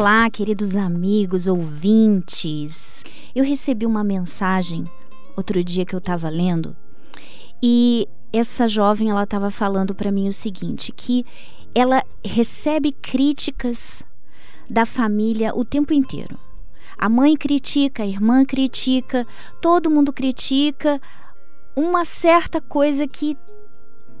Olá, queridos amigos, ouvintes. Eu recebi uma mensagem outro dia que eu estava lendo e essa jovem ela estava falando para mim o seguinte, que ela recebe críticas da família o tempo inteiro. A mãe critica, a irmã critica, todo mundo critica uma certa coisa que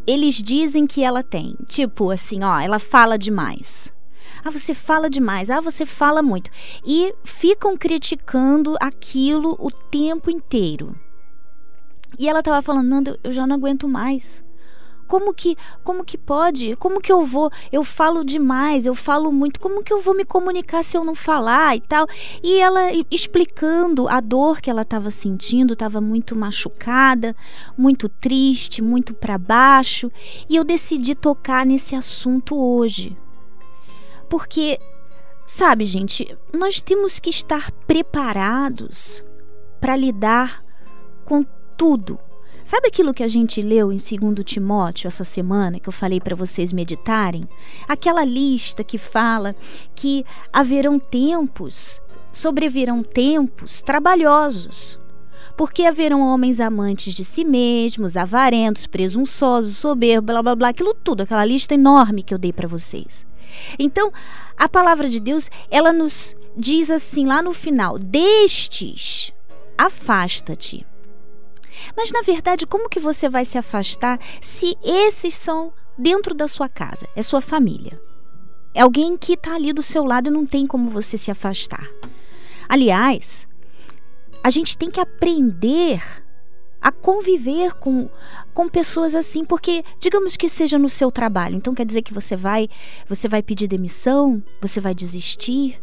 eles dizem que ela tem. Tipo assim, ó, ela fala demais ah, você fala demais. Ah, você fala muito. E ficam criticando aquilo o tempo inteiro. E ela estava falando: Nanda, eu já não aguento mais. Como que, como que pode? Como que eu vou? Eu falo demais, eu falo muito. Como que eu vou me comunicar se eu não falar e tal? E ela explicando a dor que ela estava sentindo, estava muito machucada, muito triste, muito para baixo. E eu decidi tocar nesse assunto hoje. Porque, sabe, gente, nós temos que estar preparados para lidar com tudo. Sabe aquilo que a gente leu em 2 Timóteo essa semana, que eu falei para vocês meditarem? Aquela lista que fala que haverão tempos, sobrevirão tempos trabalhosos. Porque haverão homens amantes de si mesmos, avarentos, presunçosos, soberbos, blá blá blá, aquilo tudo, aquela lista enorme que eu dei para vocês. Então, a palavra de Deus, ela nos diz assim lá no final: destes, afasta-te. Mas na verdade, como que você vai se afastar se esses são dentro da sua casa, é sua família? É alguém que está ali do seu lado e não tem como você se afastar. Aliás, a gente tem que aprender a conviver com, com pessoas assim, porque digamos que seja no seu trabalho, então quer dizer que você vai, você vai pedir demissão, você vai desistir.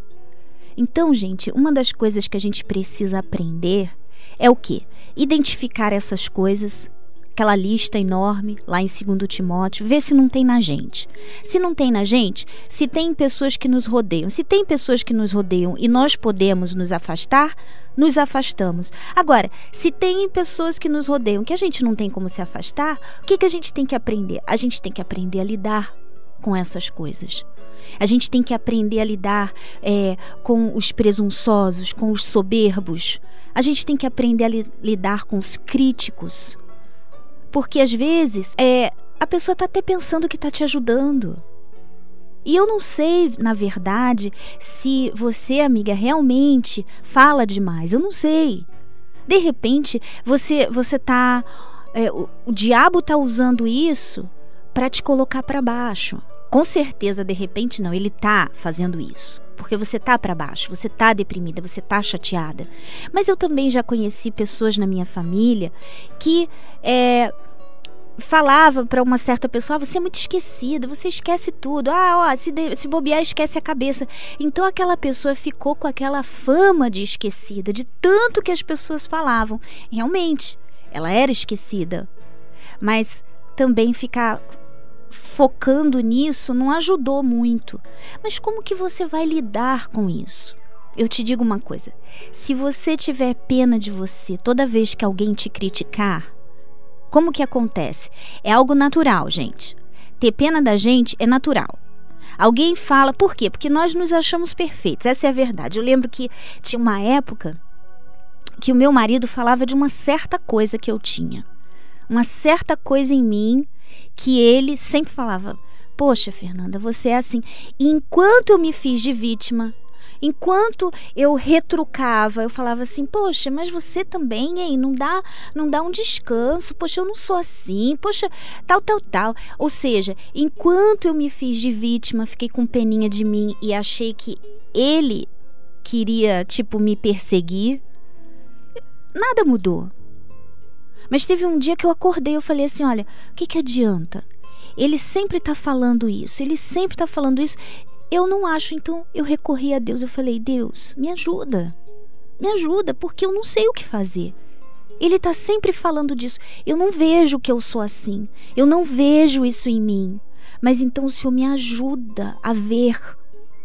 Então, gente, uma das coisas que a gente precisa aprender é o quê? Identificar essas coisas, aquela lista enorme lá em 2 Timóteo, ver se não tem na gente. Se não tem na gente, se tem pessoas que nos rodeiam. Se tem pessoas que nos rodeiam e nós podemos nos afastar, nos afastamos. Agora, se tem pessoas que nos rodeiam que a gente não tem como se afastar, o que, que a gente tem que aprender? A gente tem que aprender a lidar com essas coisas. A gente tem que aprender a lidar é, com os presunçosos, com os soberbos. A gente tem que aprender a li lidar com os críticos porque às vezes é, a pessoa está até pensando que está te ajudando. E eu não sei, na verdade, se você, amiga, realmente fala demais. Eu não sei. De repente, você você tá é, o, o diabo tá usando isso para te colocar para baixo. Com certeza, de repente não, ele tá fazendo isso porque você tá para baixo, você tá deprimida, você tá chateada. Mas eu também já conheci pessoas na minha família que é, falava para uma certa pessoa: ah, você é muito esquecida, você esquece tudo. Ah, ó, se, de, se bobear, esquece a cabeça. Então aquela pessoa ficou com aquela fama de esquecida, de tanto que as pessoas falavam. Realmente, ela era esquecida. Mas também ficar focando nisso não ajudou muito. Mas como que você vai lidar com isso? Eu te digo uma coisa: se você tiver pena de você toda vez que alguém te criticar, como que acontece? É algo natural, gente. Ter pena da gente é natural. Alguém fala, por quê? Porque nós nos achamos perfeitos. Essa é a verdade. Eu lembro que tinha uma época que o meu marido falava de uma certa coisa que eu tinha. Uma certa coisa em mim que ele sempre falava: Poxa, Fernanda, você é assim. E enquanto eu me fiz de vítima, enquanto eu retrucava, eu falava assim: "Poxa, mas você também, hein? Não dá, não dá um descanso. Poxa, eu não sou assim. Poxa, tal, tal, tal". Ou seja, enquanto eu me fiz de vítima, fiquei com peninha de mim e achei que ele queria, tipo, me perseguir, nada mudou. Mas teve um dia que eu acordei, eu falei assim: olha, o que, que adianta? Ele sempre está falando isso, ele sempre está falando isso. Eu não acho, então eu recorri a Deus. Eu falei: Deus, me ajuda, me ajuda, porque eu não sei o que fazer. Ele está sempre falando disso. Eu não vejo que eu sou assim. Eu não vejo isso em mim. Mas então o Senhor me ajuda a ver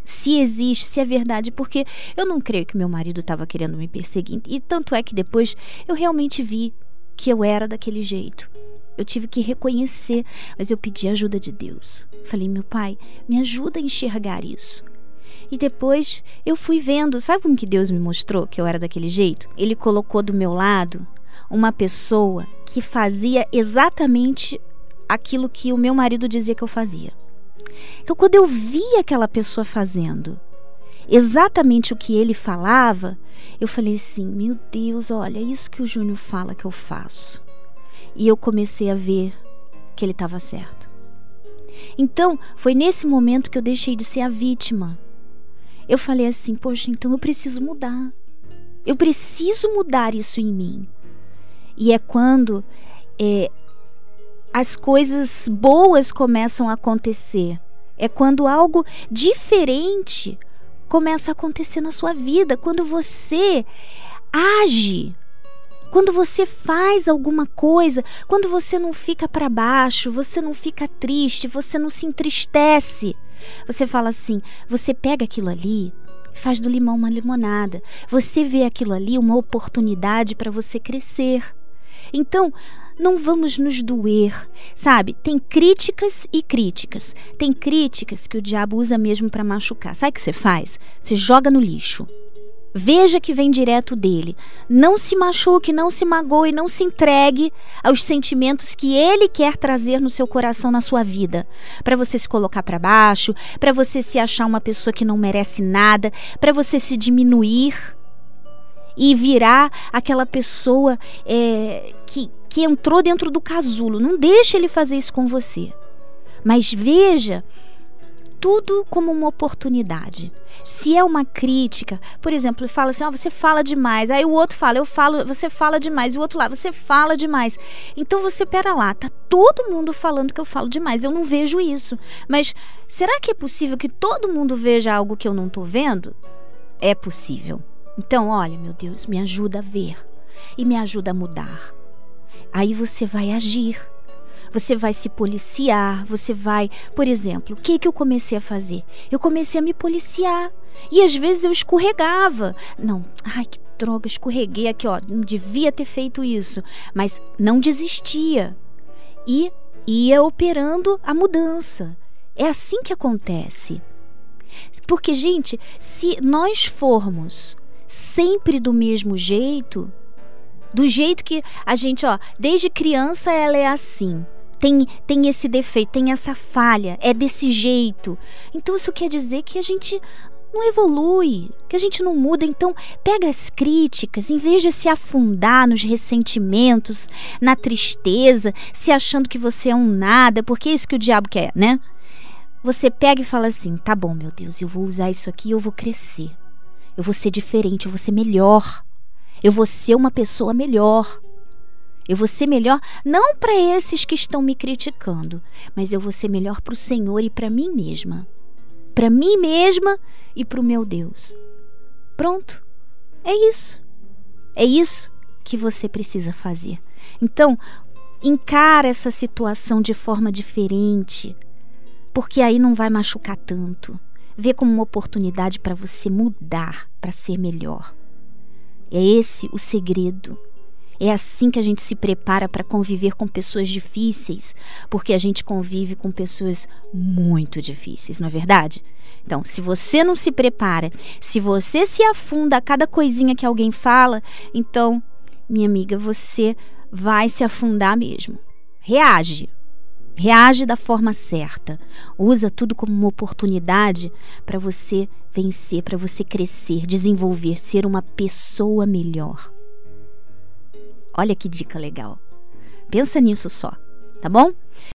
se existe, se é verdade, porque eu não creio que meu marido estava querendo me perseguir. E tanto é que depois eu realmente vi que eu era daquele jeito. Eu tive que reconhecer, mas eu pedi ajuda de Deus. Falei, meu pai, me ajuda a enxergar isso. E depois eu fui vendo, sabe como que Deus me mostrou que eu era daquele jeito? Ele colocou do meu lado uma pessoa que fazia exatamente aquilo que o meu marido dizia que eu fazia. Então, quando eu vi aquela pessoa fazendo exatamente o que ele falava, eu falei assim: meu Deus, olha, é isso que o Júnior fala que eu faço. E eu comecei a ver que ele estava certo. Então, foi nesse momento que eu deixei de ser a vítima. Eu falei assim: poxa, então eu preciso mudar. Eu preciso mudar isso em mim. E é quando é, as coisas boas começam a acontecer. É quando algo diferente começa a acontecer na sua vida. Quando você age quando você faz alguma coisa, quando você não fica para baixo, você não fica triste, você não se entristece. Você fala assim: você pega aquilo ali, faz do limão uma limonada. Você vê aquilo ali uma oportunidade para você crescer. Então, não vamos nos doer, sabe? Tem críticas e críticas. Tem críticas que o diabo usa mesmo para machucar. Sabe o que você faz? Você joga no lixo. Veja que vem direto dele. Não se machuque, não se magoe, não se entregue aos sentimentos que ele quer trazer no seu coração, na sua vida. Para você se colocar para baixo, para você se achar uma pessoa que não merece nada, para você se diminuir e virar aquela pessoa é, que, que entrou dentro do casulo. Não deixe ele fazer isso com você. Mas veja tudo como uma oportunidade. Se é uma crítica, por exemplo, fala assim: oh, você fala demais. Aí o outro fala: eu falo, você fala demais. E o outro lá, você fala demais. Então você, pera lá, tá todo mundo falando que eu falo demais. Eu não vejo isso. Mas será que é possível que todo mundo veja algo que eu não tô vendo? É possível. Então, olha, meu Deus, me ajuda a ver e me ajuda a mudar. Aí você vai agir você vai se policiar, você vai, por exemplo, o que que eu comecei a fazer? Eu comecei a me policiar. E às vezes eu escorregava. Não, ai que droga, escorreguei aqui, ó, não devia ter feito isso, mas não desistia. E ia operando a mudança. É assim que acontece. Porque, gente, se nós formos sempre do mesmo jeito, do jeito que a gente, ó, desde criança ela é assim tem, tem esse defeito, tem essa falha, é desse jeito. Então isso quer dizer que a gente não evolui, que a gente não muda. Então, pega as críticas, em vez de se afundar nos ressentimentos, na tristeza, se achando que você é um nada, porque é isso que o diabo quer, né? Você pega e fala assim: tá bom, meu Deus, eu vou usar isso aqui eu vou crescer. Eu vou ser diferente, eu vou ser melhor. Eu vou ser uma pessoa melhor. Eu vou ser melhor não para esses que estão me criticando, mas eu vou ser melhor para o Senhor e para mim mesma. Para mim mesma e para o meu Deus. Pronto. É isso. É isso que você precisa fazer. Então, encara essa situação de forma diferente, porque aí não vai machucar tanto. Vê como uma oportunidade para você mudar, para ser melhor. É esse o segredo é assim que a gente se prepara para conviver com pessoas difíceis, porque a gente convive com pessoas muito difíceis, não é verdade? Então, se você não se prepara, se você se afunda a cada coisinha que alguém fala, então, minha amiga, você vai se afundar mesmo. Reage. Reage da forma certa. Usa tudo como uma oportunidade para você vencer, para você crescer, desenvolver, ser uma pessoa melhor. Olha que dica legal. Pensa nisso só, tá bom?